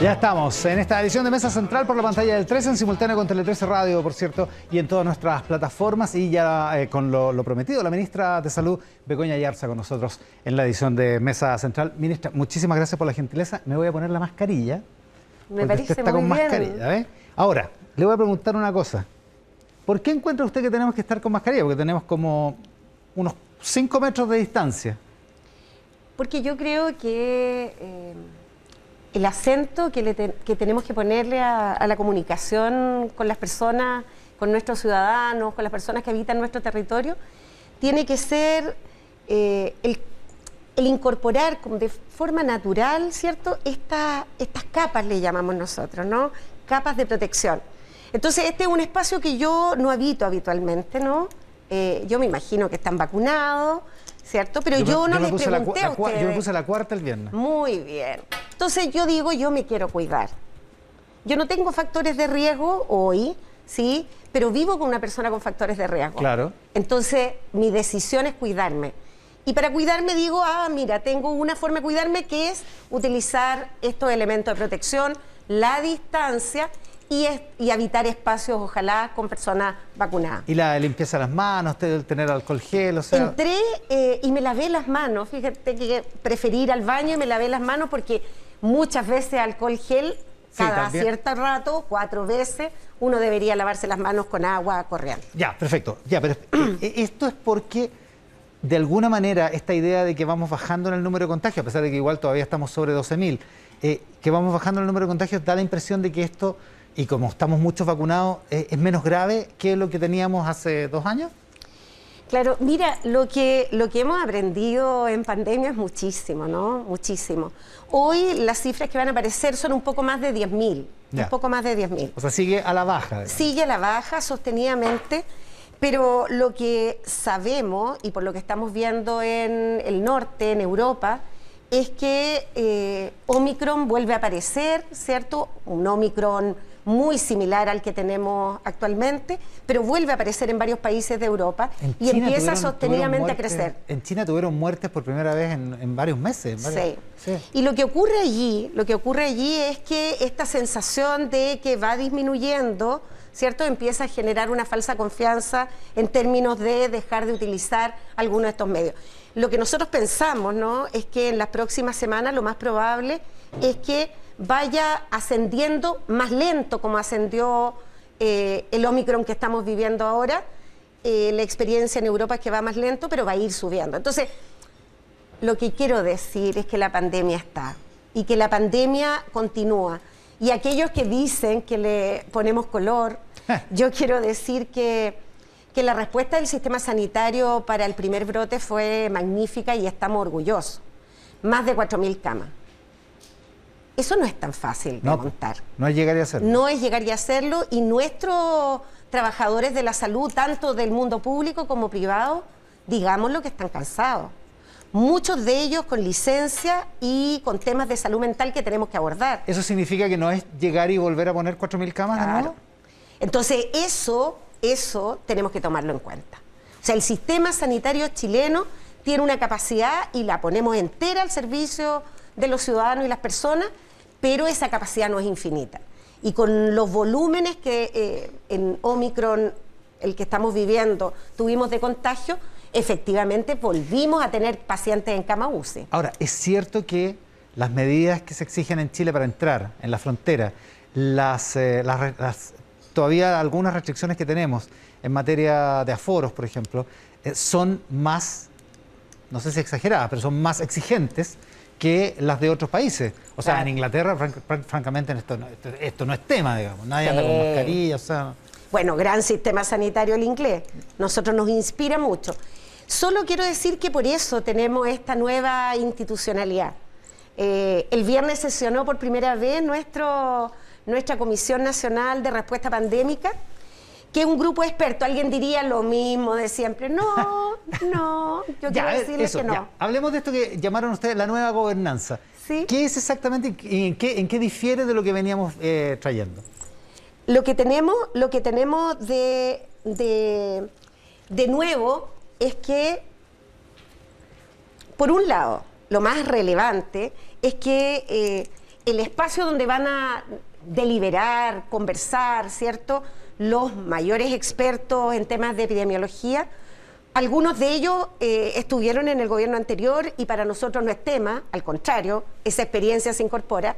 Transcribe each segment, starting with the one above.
Ya estamos en esta edición de Mesa Central por la pantalla del 13 en simultáneo con Tele 13 Radio, por cierto, y en todas nuestras plataformas y ya eh, con lo, prometido, la ministra de Salud, Begoña Yarza, con nosotros en la edición de Mesa Central. Ministra, muchísimas gracias por la gentileza. Me voy a poner la mascarilla. Me parece está con mascarilla, ¿eh? Ahora, le voy a preguntar una cosa. ¿Por qué encuentra usted que tenemos que estar con mascarilla? Porque tenemos como unos 5 metros de distancia. Porque yo creo que... Eh, el acento que, tenemos que ponerle a, la comunicación con las personas, con nuestros ciudadanos, con las personas que habitan nuestro territorio, tiene que ser eh, el, incorporar de forma natural, ¿cierto? estas capas le llamamos nosotros, ¿no? Capas de protección. Entonces, este es un espacio que yo no habito habitualmente, ¿no? Eh, yo me imagino que están vacunados, ¿cierto? Pero yo, no les pregunté a ustedes. Yo me puse la cuarta el viernes. Muy bien. Entonces yo digo, yo me quiero cuidar. Yo no tengo factores de riesgo hoy, ¿sí? Pero vivo con una persona con factores de riesgo. Claro. Entonces mi decisión es cuidarme. Y para cuidarme digo, ah, mira, tengo una forma de cuidarme que es utilizar estos elementos de protección, la distancia y, habitar espacios, ojalá, con personas vacunadas. ¿Y la limpieza de las manos, tener alcohol gel? O sea... Entré eh, y me lavé las manos. Fíjate que preferí ir al baño y me lavé las manos porque muchas veces alcohol gel, cada cierto rato, cuatro veces, uno debería lavarse las manos con agua corriente. Ya, perfecto. Ya, pero eh, esto es porque de alguna manera esta idea de que vamos bajando en el número de contagios, a pesar de que igual todavía estamos sobre 12.000, eh, que vamos bajando en el número de contagios, da la impresión de que esto y como estamos muchos vacunados, ¿es, menos grave que lo que teníamos hace dos años? Claro, mira, lo que, lo que hemos aprendido en pandemia es muchísimo, ¿no? Muchísimo. Hoy las cifras que van a aparecer son un poco más de 10.000, un poco más de 10.000. O sea, sigue a la baja. Sigue a la baja sostenidamente, pero lo que sabemos y por lo que estamos viendo en el norte, en Europa, es que eh, Omicron vuelve a aparecer, ¿cierto? Un Omicron muy similar al que tenemos actualmente, pero vuelve a aparecer en varios países de Europa y empieza sostenidamente a crecer. En China tuvieron muertes por primera vez en, varios meses. Sí. Y lo que ocurre allí, lo que ocurre allí es que esta sensación de que va disminuyendo, ¿cierto? Empieza a generar una falsa confianza en términos de dejar de utilizar algunos de estos medios. Lo que nosotros pensamos, ¿no? Es que en las próximas semanas lo más probable es que vaya ascendiendo más lento como ascendió eh, el Omicron que estamos viviendo ahora. Eh, la experiencia en Europa es que va más lento, pero va a ir subiendo. Entonces, lo que quiero decir es que la pandemia está y que la pandemia continúa. Y aquellos que dicen que le ponemos color, yo quiero decir que, que la respuesta del sistema sanitario para el primer brote fue magnífica y estamos orgullosos. Más de 4.000 camas. Eso no es tan fácil de montar. No es llegar y hacerlo. No es llegar y hacerlo y nuestros trabajadores de la salud, tanto del mundo público como privado, digamos lo que están cansados. Muchos de ellos con licencia y con temas de salud mental que tenemos que abordar. ¿Eso significa que no es llegar y volver a poner 4.000 camas claro. Entonces, eso, eso tenemos que tomarlo en cuenta. O sea, el sistema sanitario chileno tiene una capacidad y la ponemos entera al servicio de los ciudadanos y las personas pero esa capacidad no es infinita. Y con los volúmenes que eh, en Omicron, el que estamos viviendo, tuvimos de contagio, efectivamente volvimos a tener pacientes en cama UCI. Ahora, es cierto que las medidas que se exigen en Chile para entrar en la frontera, las, eh, todavía algunas restricciones que tenemos en materia de aforos, por ejemplo, eh, son más, no sé si exageradas, pero son más exigentes que las de otros países. O sea, en Inglaterra, francamente, esto, esto, no es tema, digamos. Nadie anda con mascarilla, o sea... Bueno, gran sistema sanitario el inglés. Nosotros nos inspira mucho. Solo quiero decir que por eso tenemos esta nueva institucionalidad. Eh, el viernes sesionó por primera vez nuestro, nuestra Comisión Nacional de Respuesta Pandémica, que un grupo experto. Alguien diría lo mismo de siempre. No, no, yo quiero decirles que no. Hablemos de esto que llamaron ustedes la nueva gobernanza. ¿Sí? ¿Qué es exactamente y en qué, en qué difiere de lo que veníamos eh, trayendo? Lo que tenemos, lo que tenemos de, de, nuevo es que, por un lado, lo más relevante es que eh, el espacio donde van a deliberar, conversar, ¿cierto? Los mayores expertos en temas de epidemiología. Algunos de ellos eh, estuvieron en el gobierno anterior y para nosotros no es tema, al contrario, esa experiencia se incorpora.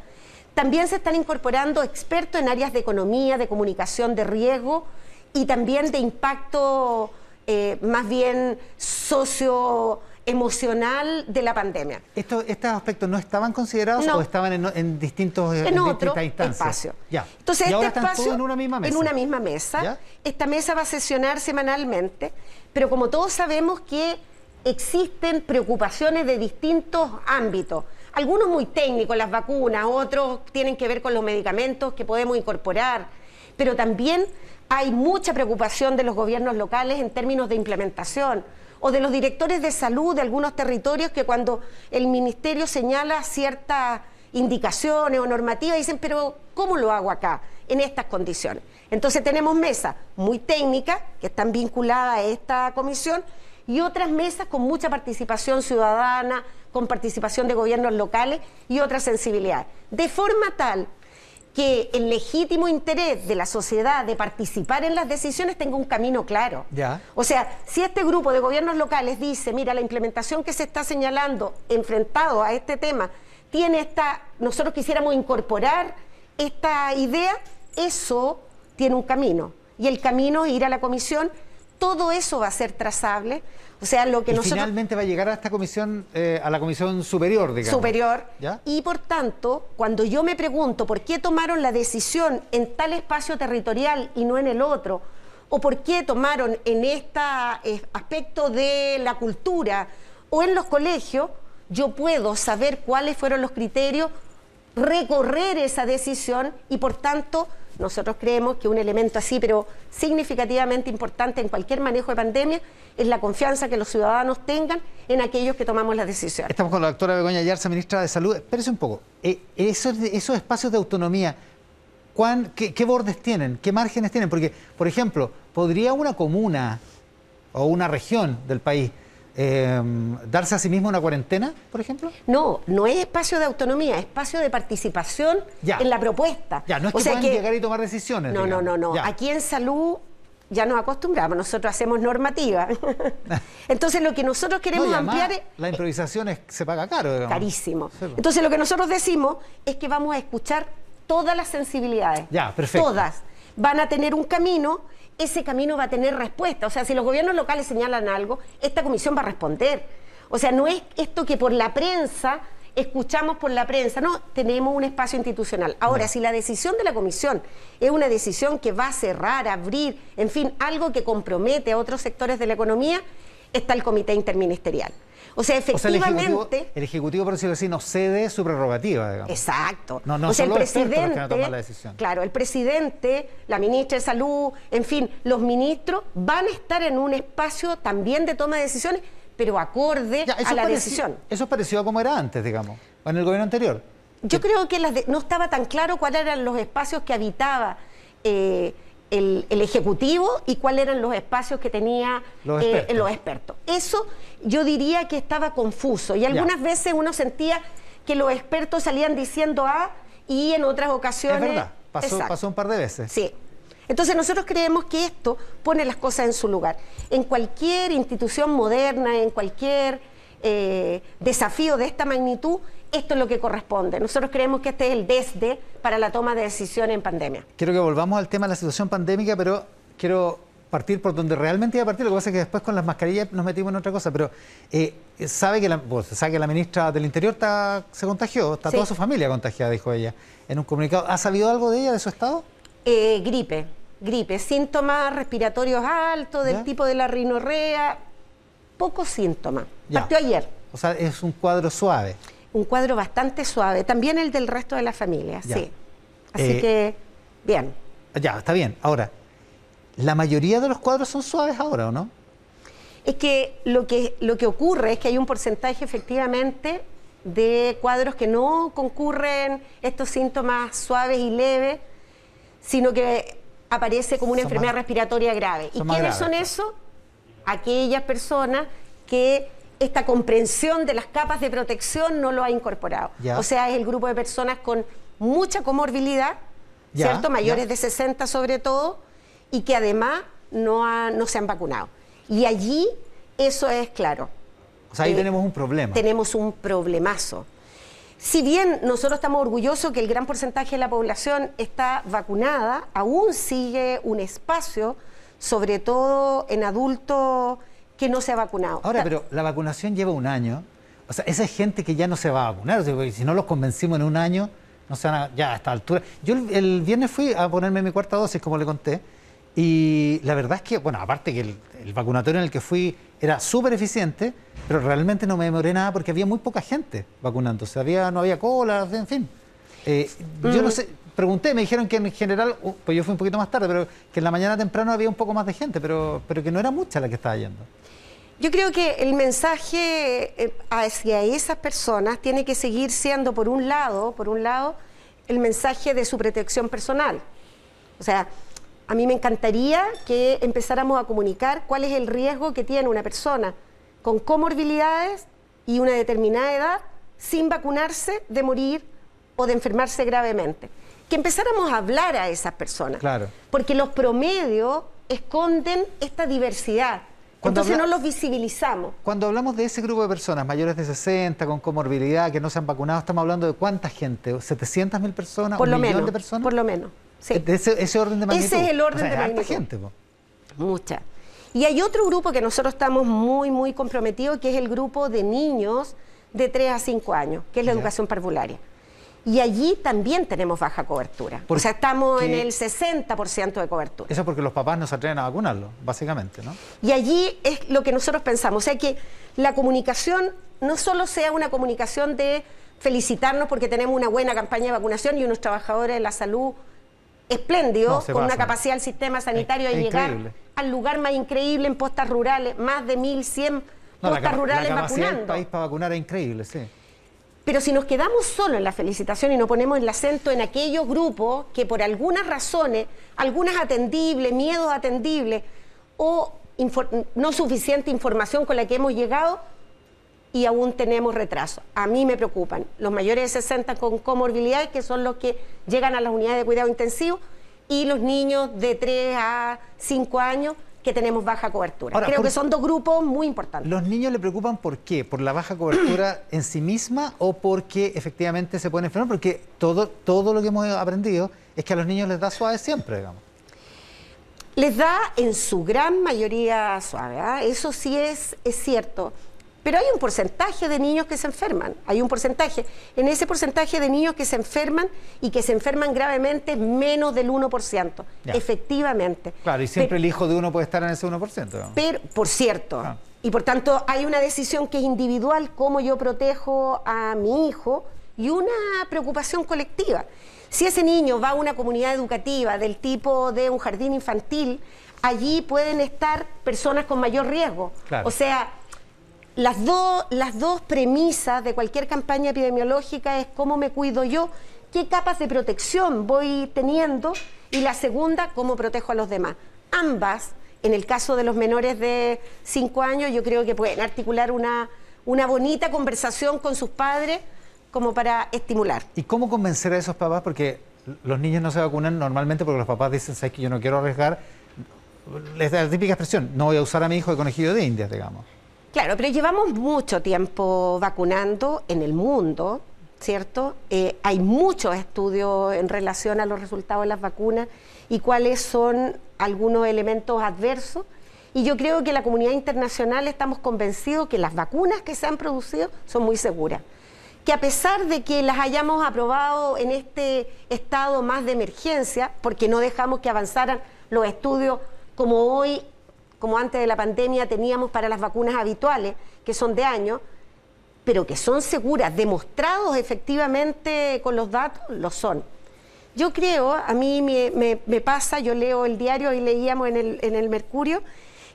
También se están incorporando expertos en áreas de economía, de comunicación, de riesgo y también de impacto eh, más bien socio emocional de la pandemia. ¿Estos aspectos no estaban considerados o estaban en, distintos en, en otro espacio. Ya. Entonces, ¿Y este espacio en una misma mesa. En una misma mesa. Esta mesa va a sesionar semanalmente, pero como todos sabemos que existen preocupaciones de distintos ámbitos. Algunos muy técnicos, las vacunas, otros tienen que ver con los medicamentos que podemos incorporar, pero también hay mucha preocupación de los gobiernos locales en términos de implementación o de los directores de salud de algunos territorios que cuando el ministerio señala ciertas indicaciones o normativas dicen, pero ¿cómo lo hago acá en estas condiciones? Entonces tenemos mesas muy técnicas que están vinculadas a esta comisión y otras mesas con mucha participación ciudadana, con participación de gobiernos locales y otras sensibilidades. De forma tal que el legítimo interés de la sociedad de participar en las decisiones tenga un camino claro. Ya. O sea, si este grupo de gobiernos locales dice, mira, la implementación que se está señalando enfrentado a este tema tiene esta, nosotros quisiéramos incorporar esta idea, eso tiene un camino. Y el camino es ir a la comisión, todo eso va a ser trazable o sea, lo que y nosotros... finalmente va a llegar a esta comisión, eh, a la comisión superior, digamos. Superior. Y por tanto, cuando yo me pregunto por qué tomaron la decisión en tal espacio territorial y no en el otro, o por qué tomaron en este aspecto de la cultura o en los colegios, yo puedo saber cuáles fueron los criterios, recorrer esa decisión y por tanto nosotros creemos que un elemento así, pero significativamente importante en cualquier manejo de pandemia, es la confianza que los ciudadanos tengan en aquellos que tomamos las decisiones. Estamos con la doctora Begoña Yarza, ministra de Salud. Espérese un poco. Eh, esos, espacios de autonomía, qué, bordes tienen? ¿Qué márgenes tienen? Porque, por ejemplo, ¿podría una comuna o una región del país em, darse a sí misma una cuarentena, por ejemplo? No, no es espacio de autonomía, es espacio de participación en la propuesta. Ya, no es que puedan llegar y tomar decisiones. No, no, no, no. Aquí en salud ya nos acostumbramos, nosotros hacemos normativa. Entonces lo que nosotros queremos ampliar es... La improvisación es, se paga caro. Carísimo. Entonces lo que nosotros decimos es que vamos a escuchar todas las sensibilidades. Ya, perfecto. Todas. Van a tener un camino, ese camino va a tener respuesta. O sea, si los gobiernos locales señalan algo, esta comisión va a responder. O sea, no es esto que por la prensa escuchamos por la prensa, no, tenemos un espacio institucional. Ahora, si la decisión de la comisión es una decisión que va a cerrar, abrir, en fin, algo que compromete a otros sectores de la economía, está el comité interministerial. O sea, efectivamente. el, ejecutivo, por decirlo así, no cede su prerrogativa, digamos. Exacto. No, no o sea, el presidente. la decisión. Claro, el presidente, la ministra de Salud, en fin, los ministros van a estar en un espacio también de toma de decisiones pero acorde a la decisión. Eso es parecido a como era antes, digamos, en el gobierno anterior. Yo creo que no estaba tan claro cuáles eran los espacios que habitaba eh, el, Ejecutivo y cuáles eran los espacios que tenía los, eh, expertos. Eso yo diría que estaba confuso y algunas veces uno sentía que los expertos salían diciendo A y en otras ocasiones... Es verdad, pasó, pasó un par de veces. Sí. Entonces nosotros creemos que esto pone las cosas en su lugar. En cualquier institución moderna, en cualquier eh, desafío de esta magnitud, esto es lo que corresponde. Nosotros creemos que este es el desde para la toma de decisiones en pandemia. Quiero que volvamos al tema de la situación pandémica, pero quiero partir por donde realmente iba a partir. Lo que pasa es que después con las mascarillas nos metimos en otra cosa, pero eh, sabe, que la, sabe que la ministra del Interior está, se contagió, está toda su familia contagiada, dijo ella en un comunicado. ¿Ha sabido algo de ella, de su estado? Eh, gripe gripe, síntomas respiratorios altos del tipo de la rinorrea, pocos síntomas. Partió ayer. O sea, es un cuadro suave. Un cuadro bastante suave, también el del resto de la familia, sí. Así eh, que, bien. Ya, está bien. Ahora, ¿la mayoría de los cuadros son suaves ahora o no? Es que lo que, lo que ocurre es que hay un porcentaje efectivamente de cuadros que no concurren estos síntomas suaves y leves, sino que aparece como una enfermedad respiratoria grave. ¿Y quiénes son esos? Aquellas personas que esta comprensión de las capas de protección no lo ha incorporado. Ya. O sea, es el grupo de personas con mucha comorbilidad, Ya, ¿cierto? Mayores ya. de 60 sobre todo, y que además no, ha- no se han vacunado. Y allí eso es claro. O sea, ahí Eh, tenemos un problema. Tenemos un problemazo. Si bien nosotros estamos orgullosos que el gran porcentaje de la población está vacunada, aún sigue un espacio, sobre todo en adultos que no se ha vacunado. Ahora, pero la vacunación lleva un año. O sea, esa es gente que ya no se va a vacunar. O sea, porque si no los convencimos en un año, no se van a, ya a esta altura. Yo el, el viernes fui a ponerme mi cuarta dosis, como le conté, y la verdad es que, bueno, aparte que el, el vacunatorio en el que fui era súper eficiente, pero realmente no me demoré nada porque había muy poca gente vacunándose. Había, no había colas, en fin. Eh, Yo Mm. no sé, pregunté, me dijeron que en general, pues yo fui un poquito más tarde, pero que en la mañana temprano había un poco más de gente, pero, pero que no era mucha la que estaba yendo. Yo creo que el mensaje eh, hacia esas personas tiene que seguir siendo, por un lado, por un lado, el mensaje de su protección personal. O sea, a mí me encantaría que empezáramos a comunicar cuál es el riesgo que tiene una persona con comorbilidades y una determinada edad sin vacunarse de morir o de enfermarse gravemente. Que empezáramos a hablar a esas personas. Claro. Porque los promedios esconden esta diversidad. Cuando Entonces habla- no los visibilizamos. Cuando hablamos de ese grupo de personas mayores de 60, con comorbilidad, que no se han vacunado, estamos hablando de cuánta gente, ¿700 mil personas? Por ¿Un lo millón menos. de personas? Por lo menos. Sí. De ese, ese orden de magnitud. Ese es el orden O sea, de magnitud. gente, po. Mucha. Y hay otro grupo que nosotros estamos muy, muy comprometidos, que es el grupo de niños de 3 a 5 años, que es la Ya. educación parvularia. Y allí también tenemos baja cobertura. ¿Por o sea, estamos en el 60% de cobertura. Eso es porque los papás no se atreven a vacunarlo, básicamente, ¿no? Y allí es lo que nosotros pensamos. O sea, que la comunicación no solo sea una comunicación de felicitarnos porque tenemos una buena campaña de vacunación y unos trabajadores de la salud espléndidos, No, con una capacidad del sistema sanitario Es- de llegar increíble. al lugar más increíble en postas rurales, más de 1.100 No, postas rurales la capacidad del vacunando. país para vacunar es increíble, sí. Pero si nos quedamos solo en la felicitación y no ponemos el acento en aquellos grupos que por algunas razones, algunas atendibles, miedos atendibles o no suficiente información con la que hemos llegado y aún tenemos retraso. A mí me preocupan los mayores de 60 con comorbilidades, que son los que llegan a las unidades de cuidado intensivo, y los niños de 3 a 5 años que tenemos baja cobertura. Ahora, Creo que son dos grupos muy importantes. ¿Los niños le preocupan por qué? ¿Por la baja cobertura en sí misma o porque efectivamente se pueden enfermar? Porque todo, todo lo que hemos aprendido es que a los niños les da suave siempre, digamos. Les da en su gran mayoría suave, ¿ah? eso sí es, es cierto. Pero hay un porcentaje de niños que se enferman, hay un porcentaje. En ese porcentaje de niños que se enferman y que se enferman gravemente, menos del 1%, Ya. efectivamente. Claro, y siempre Pero- el hijo de uno puede estar en ese 1%. digamos. pero, por cierto, Ah. y por tanto hay una decisión que es individual, cómo yo protejo a mi hijo, y una preocupación colectiva. Si ese niño va a una comunidad educativa del tipo de un jardín infantil, allí pueden estar personas con mayor riesgo. Claro. O sea, las, dos las dos premisas de cualquier campaña epidemiológica es cómo me cuido yo, qué capas de protección voy teniendo y la segunda, cómo protejo a los demás. Ambas, en el caso de los menores de 5 años, yo creo que pueden articular una, una bonita conversación con sus padres como para estimular. ¿Y cómo convencer a esos papás? Porque los niños no se vacunan normalmente porque los papás dicen, sabes que yo no quiero arriesgar. Da la típica expresión, no voy a usar a mi hijo de conejillo de indias, digamos. Claro, pero llevamos mucho tiempo vacunando en el mundo, ¿cierto? Eh, hay muchos estudios en relación a los resultados de las vacunas y cuáles son algunos elementos adversos. Y yo creo que la comunidad internacional estamos convencidos que las vacunas que se han producido son muy seguras. Que a pesar de que las hayamos aprobado en este estado más de emergencia, porque no dejamos que avanzaran los estudios como hoy como antes de la pandemia teníamos para las vacunas habituales, que son de año, pero que son seguras, demostrados efectivamente con los datos, lo son. Yo creo, a mí me, pasa, yo leo el diario y leíamos en el Mercurio,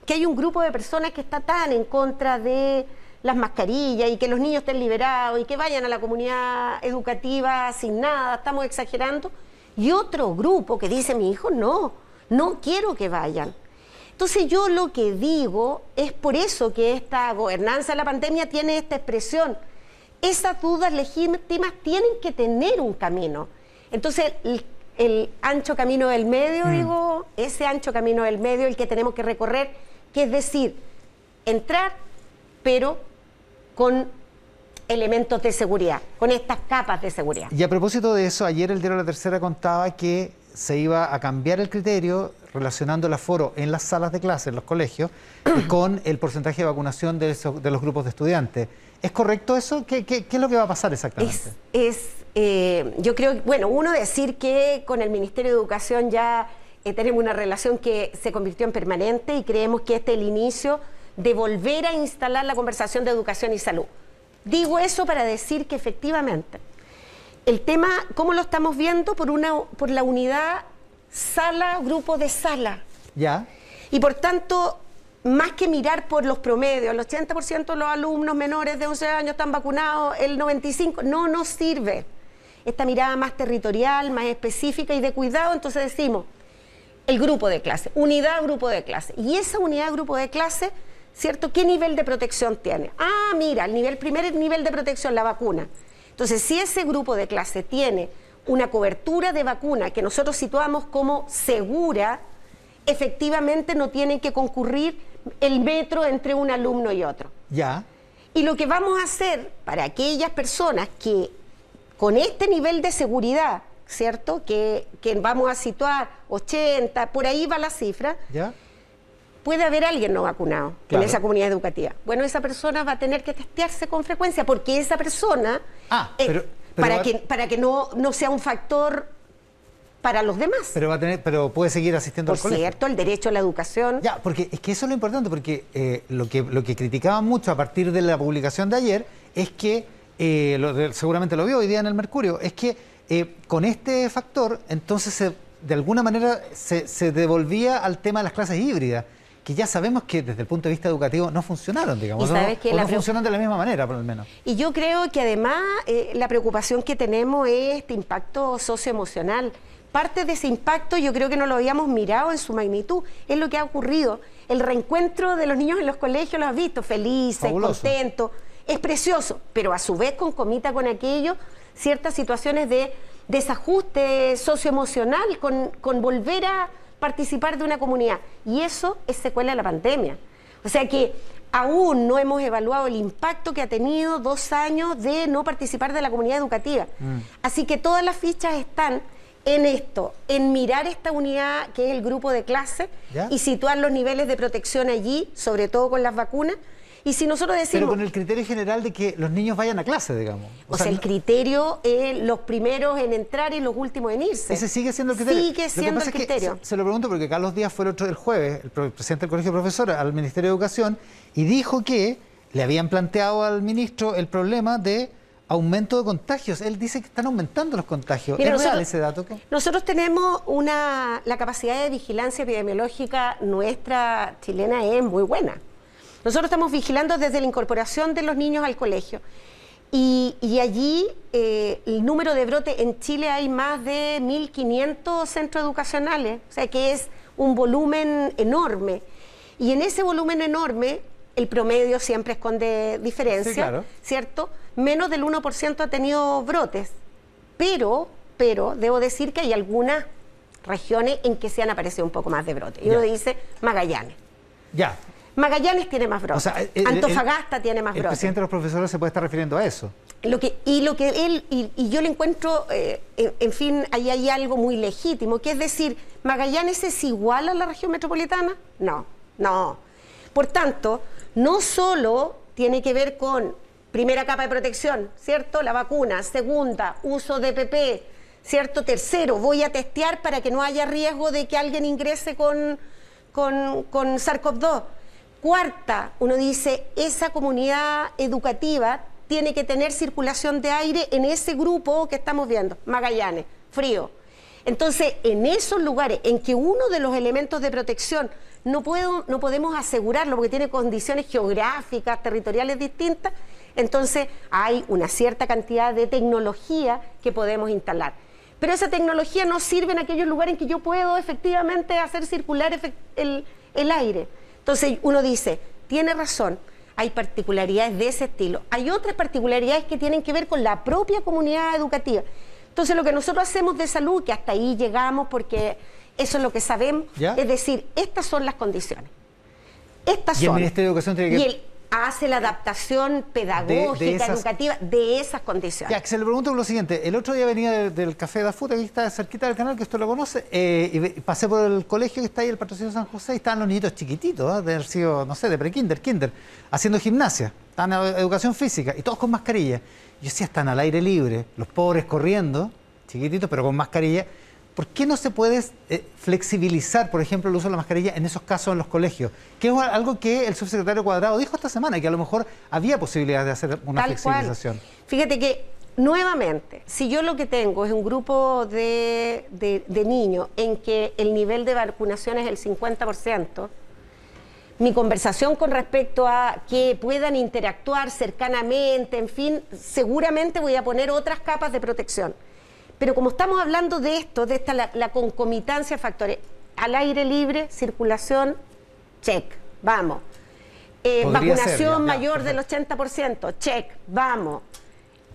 que hay un grupo de personas que está tan en contra de las mascarillas y que los niños estén liberados y que vayan a la comunidad educativa sin nada, estamos exagerando, y otro grupo que dice, mi hijo, no, no quiero que vayan. Entonces yo lo que digo es por eso que esta gobernanza de la pandemia tiene esta expresión. Esas dudas legítimas tienen que tener un camino. Entonces el, ancho camino del medio, mm. digo, ese ancho camino del medio, el que tenemos que recorrer, que es decir, entrar, pero con elementos de seguridad, con estas capas de seguridad. Y a propósito de eso, ayer el diario La Tercera contaba que se iba a cambiar el criterio relacionando el aforo en las salas de clase, en los colegios, con el porcentaje de vacunación de, los grupos de estudiantes. ¿Es correcto eso? ¿Qué, es lo que va a pasar exactamente? Es, eh, yo creo, bueno, uno decir que con el Ministerio de Educación ya eh, tenemos una relación que se convirtió en permanente y creemos que este es el inicio de volver a instalar la conversación de educación y salud. Digo eso para decir que efectivamente el tema, ¿cómo lo estamos viendo? Por, una, por la unidad sala, grupo de sala. Ya. Y por tanto, más que mirar por los promedios, el 80% de los alumnos menores de 11 años están vacunados, el 95% no nos sirve. Esta mirada más territorial, más específica y de cuidado, entonces decimos, el grupo de clase, unidad grupo de clase. Y esa unidad grupo de clase ¿cierto? ¿Qué nivel de protección tiene? Ah, mira, el nivel, primer nivel de protección, la vacuna. Entonces, si ese grupo de clase tiene una cobertura de vacuna que nosotros situamos como segura, efectivamente no tiene que concurrir el metro entre un alumno y otro. Ya. Y lo que vamos a hacer para aquellas personas que con este nivel de seguridad, ¿cierto? Que, que vamos a situar 80, por ahí va la cifra. Ya puede haber alguien no vacunado en esa comunidad educativa. Bueno, esa persona va a tener que testearse con frecuencia porque esa persona, ah, eh, para, que, para que no, no sea un factor para los demás. Pero va a tener, pero puede seguir asistiendo Por al cierto, el derecho a la educación. Ya, porque es que eso es lo importante, porque eh, lo que lo que criticaban mucho a partir de la publicación de ayer es que eh, seguramente lo vio hoy día en el Mercurio, es que con este factor, entonces de alguna manera se, se devolvía al tema de las clases híbridas que ya sabemos que desde el punto de vista educativo no funcionaron, digamos, o no funcionan de la misma manera, por lo menos. Y yo creo que además eh, la preocupación que tenemos es este impacto socioemocional. Parte de ese impacto yo creo que no lo habíamos mirado en su magnitud, es lo que ha ocurrido. El reencuentro de los niños en los colegios lo has visto, felices, contentos, es precioso, pero a su vez concomita con aquello ciertas situaciones de desajuste socioemocional, con, con volver a participar de una comunidad. Y eso es secuela de la pandemia. O sea que aún no hemos evaluado el impacto que ha tenido dos años de no participar de la comunidad educativa. Mm. Así que todas las fichas están en esto, en mirar esta unidad que es el grupo de clase y situar los niveles de protección allí, sobre todo con las vacunas, y si nosotros decimos... Pero con el criterio general de que los niños vayan a clase, digamos. O, sea, el criterio es los primeros en entrar y los últimos en irse. Ese sigue siendo el criterio. Sigue siendo el criterio. se, lo pregunto porque Carlos Díaz fue el otro del jueves, el presidente del Colegio de Profesores, al Ministerio de Educación, y dijo que le habían planteado al ministro el problema de aumento de contagios. Él dice que están aumentando los contagios. ¿Es real ese dato? Nosotros tenemos una... La capacidad de vigilancia epidemiológica nuestra chilena es muy buena. Nosotros estamos vigilando desde la incorporación de los niños al colegio. Y, allí eh, el número de brotes en Chile hay más de 1.500 centros educacionales, o sea que es un volumen enorme. Y en ese volumen enorme, el promedio siempre esconde diferencia, ¿cierto? Menos del 1% ha tenido brotes. Pero, pero, debo decir que hay algunas regiones en que se han aparecido un poco más de brotes. Y uno dice Magallanes. Ya, Magallanes tiene más brotes. Antofagasta tiene más brotes. El presidente de los profesores se puede estar refiriendo a eso. Lo que, y lo que él, y, yo le encuentro, eh, en, fin, ahí hay algo muy legítimo, que es decir, ¿Magallanes es igual a la región metropolitana? No, no. Por tanto, no solo tiene que ver con primera capa de protección, ¿cierto? La vacuna, segunda, uso de PP, ¿cierto? Tercero, voy a testear para que no haya riesgo de que alguien ingrese con, con, con SARS-CoV-2 Cuarta, uno dice, esa comunidad educativa tiene que tener circulación de aire en ese grupo que estamos viendo, Magallanes, frío. Entonces, en esos lugares en que uno de los elementos de protección no, puedo, no podemos asegurarlo porque tiene condiciones geográficas, territoriales distintas, entonces hay una cierta cantidad de tecnología que podemos instalar. pero esa tecnología no sirve en aquellos lugares en que yo puedo efectivamente hacer circular el, el aire. Entonces uno dice, tiene razón, hay particularidades de ese estilo. Hay otras particularidades que tienen que ver con la propia comunidad educativa. Entonces lo que nosotros hacemos de salud, que hasta ahí llegamos porque eso es lo que sabemos, es decir, estas son las condiciones. Estas y son. el Ministerio de Educación tiene que hace la adaptación pedagógica, educativa de esas condiciones. Ya, que se le pregunto lo siguiente. El otro día venía del, Café de Afuta, que está cerquita del canal, que usted lo conoce, eh, y pasé por el colegio que está ahí, el patrocinio San José, y estaban los niñitos chiquititos, ¿eh? de haber sido, no sé, de pre-kinder, kinder, haciendo gimnasia, están en educación física, y todos con mascarilla. Yo decía, están al aire libre, los pobres corriendo, chiquititos, pero con mascarilla ¿Por qué no se puede eh, flexibilizar, por ejemplo, el uso de la mascarilla en esos casos en los colegios? Que es algo que el subsecretario Cuadrado dijo esta semana, que a lo mejor había posibilidad de hacer una flexibilización. Fíjate que, nuevamente, si yo lo que tengo es un grupo de, de niños en que el nivel de vacunación es el 50%, mi conversación con respecto a que puedan interactuar cercanamente, en fin, seguramente voy a poner otras capas de protección. Pero como estamos hablando de esto, de esta la, concomitancia de factores, al aire libre, circulación, check, vamos. Eh, vacunación mayor del 80%, check, vamos.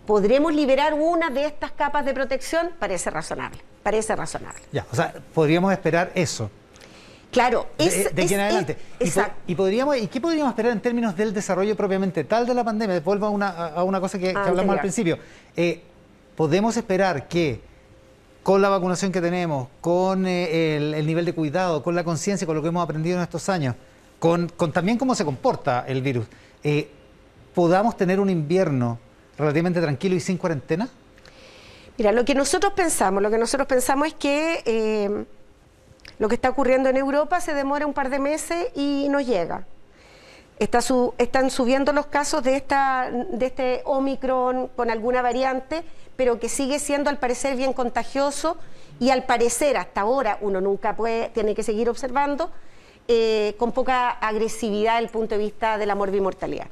¿Podremos liberar una de estas capas de protección? Parece razonable, parece razonable. Ya, o sea, podríamos esperar eso. Claro, es, de, aquí en adelante. y, podríamos, ¿Y qué podríamos esperar en términos del desarrollo propiamente tal de la pandemia? Vuelvo a una, a una cosa que, hablamos al principio. Eh, podemos esperar que con la vacunación que tenemos, con eh, el, nivel de cuidado, con la conciencia, con lo que hemos aprendido en estos años, con, también cómo se comporta el virus, eh, podamos tener un invierno relativamente tranquilo y sin cuarentena? Mira, lo que nosotros pensamos, lo que nosotros pensamos es que eh, lo que está ocurriendo en Europa se demora un par de meses y no llega. Están subiendo los casos de, esta, de este Omicron con alguna variante, pero que sigue siendo al parecer bien contagioso y al parecer hasta ahora uno nunca puede, tiene que seguir observando, eh, con poca agresividad desde el punto de vista de la morbimortalidad.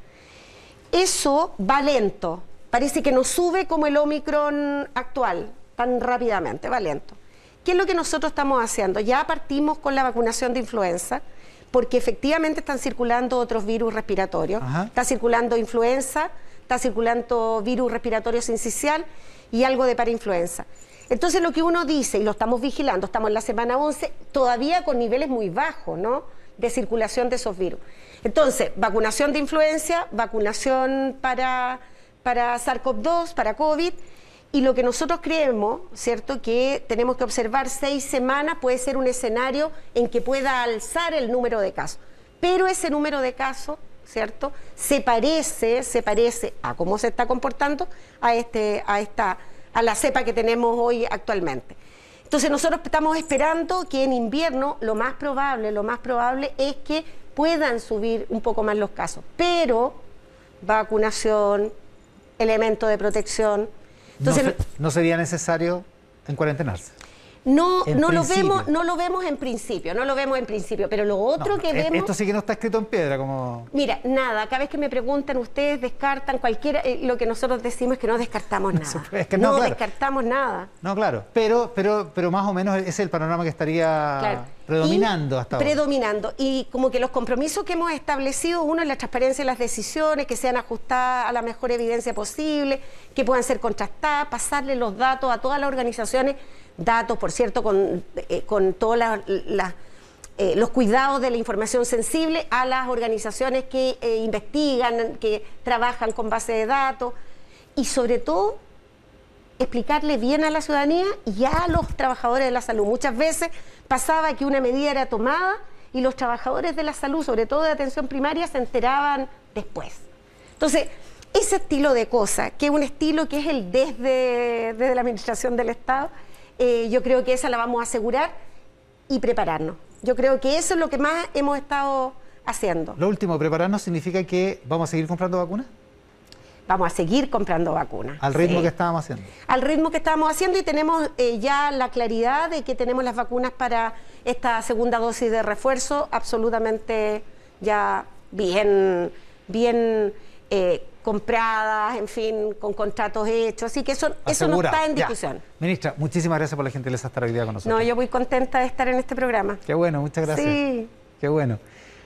Eso va lento, parece que no sube como el Omicron actual, tan rápidamente, va lento. ¿Qué es lo que nosotros estamos haciendo? Ya partimos con la vacunación de influenza, porque efectivamente están circulando otros virus respiratorios, está circulando influenza, está circulando virus respiratorio sincicial y algo de parainfluenza. Entonces lo que uno dice, y lo estamos vigilando, estamos en la semana 11, todavía con niveles muy bajos, ¿no? De circulación de esos virus. Entonces, vacunación de influenza, vacunación para, para SARS-CoV-2, para COVID, y lo que nosotros creemos, ¿cierto? Que tenemos que observar seis semanas, puede ser un escenario en que pueda alzar el número de casos. Pero ese número de casos ¿cierto? Se parece, se parece a cómo se está comportando a, este, a, esta, a la cepa que tenemos hoy actualmente. Entonces nosotros estamos esperando que en invierno lo más probable, lo más probable es que puedan subir un poco más los casos, pero vacunación, elemento de protección. Entonces, no sería necesario en cuarentenarse. No, no lo vemos, no lo vemos en principio, no lo vemos en principio, pero lo otro que vemos. Esto sí que no está escrito en piedra, como. Mira, nada, cada vez que me preguntan, ustedes descartan cualquiera, eh, lo que nosotros decimos es que no descartamos nada. Es que no, descartamos nada. No, claro. Pero, pero, pero más o menos ese es el panorama que estaría predominando hasta ahora. Predominando. Y como que los compromisos que hemos establecido, uno es la transparencia de las decisiones, que sean ajustadas a la mejor evidencia posible, que puedan ser contrastadas, pasarle los datos a todas las organizaciones datos, por cierto, con, eh, con todos eh, los cuidados de la información sensible a las organizaciones que eh, investigan, que trabajan con base de datos y sobre todo explicarle bien a la ciudadanía y a los trabajadores de la salud. Muchas veces pasaba que una medida era tomada y los trabajadores de la salud, sobre todo de atención primaria, se enteraban después. Entonces, ese estilo de cosas, que es un estilo que es el desde, desde la Administración del Estado, eh, yo creo que esa la vamos a asegurar y prepararnos. Yo creo que eso es lo que más hemos estado haciendo. Lo último, prepararnos significa que vamos a seguir comprando vacunas. Vamos a seguir comprando vacunas. Al ritmo que estábamos haciendo. Al ritmo que estábamos haciendo y tenemos eh, ya la claridad de que tenemos las vacunas para esta segunda dosis de refuerzo absolutamente ya bien, bien eh, compradas, en fin, con contratos hechos. Así que eso, eso no está en discusión. Ministra, muchísimas gracias por la gentileza de estar hoy día con nosotros. No, yo muy contenta de estar en este programa. Qué bueno, muchas gracias. Sí. Qué bueno.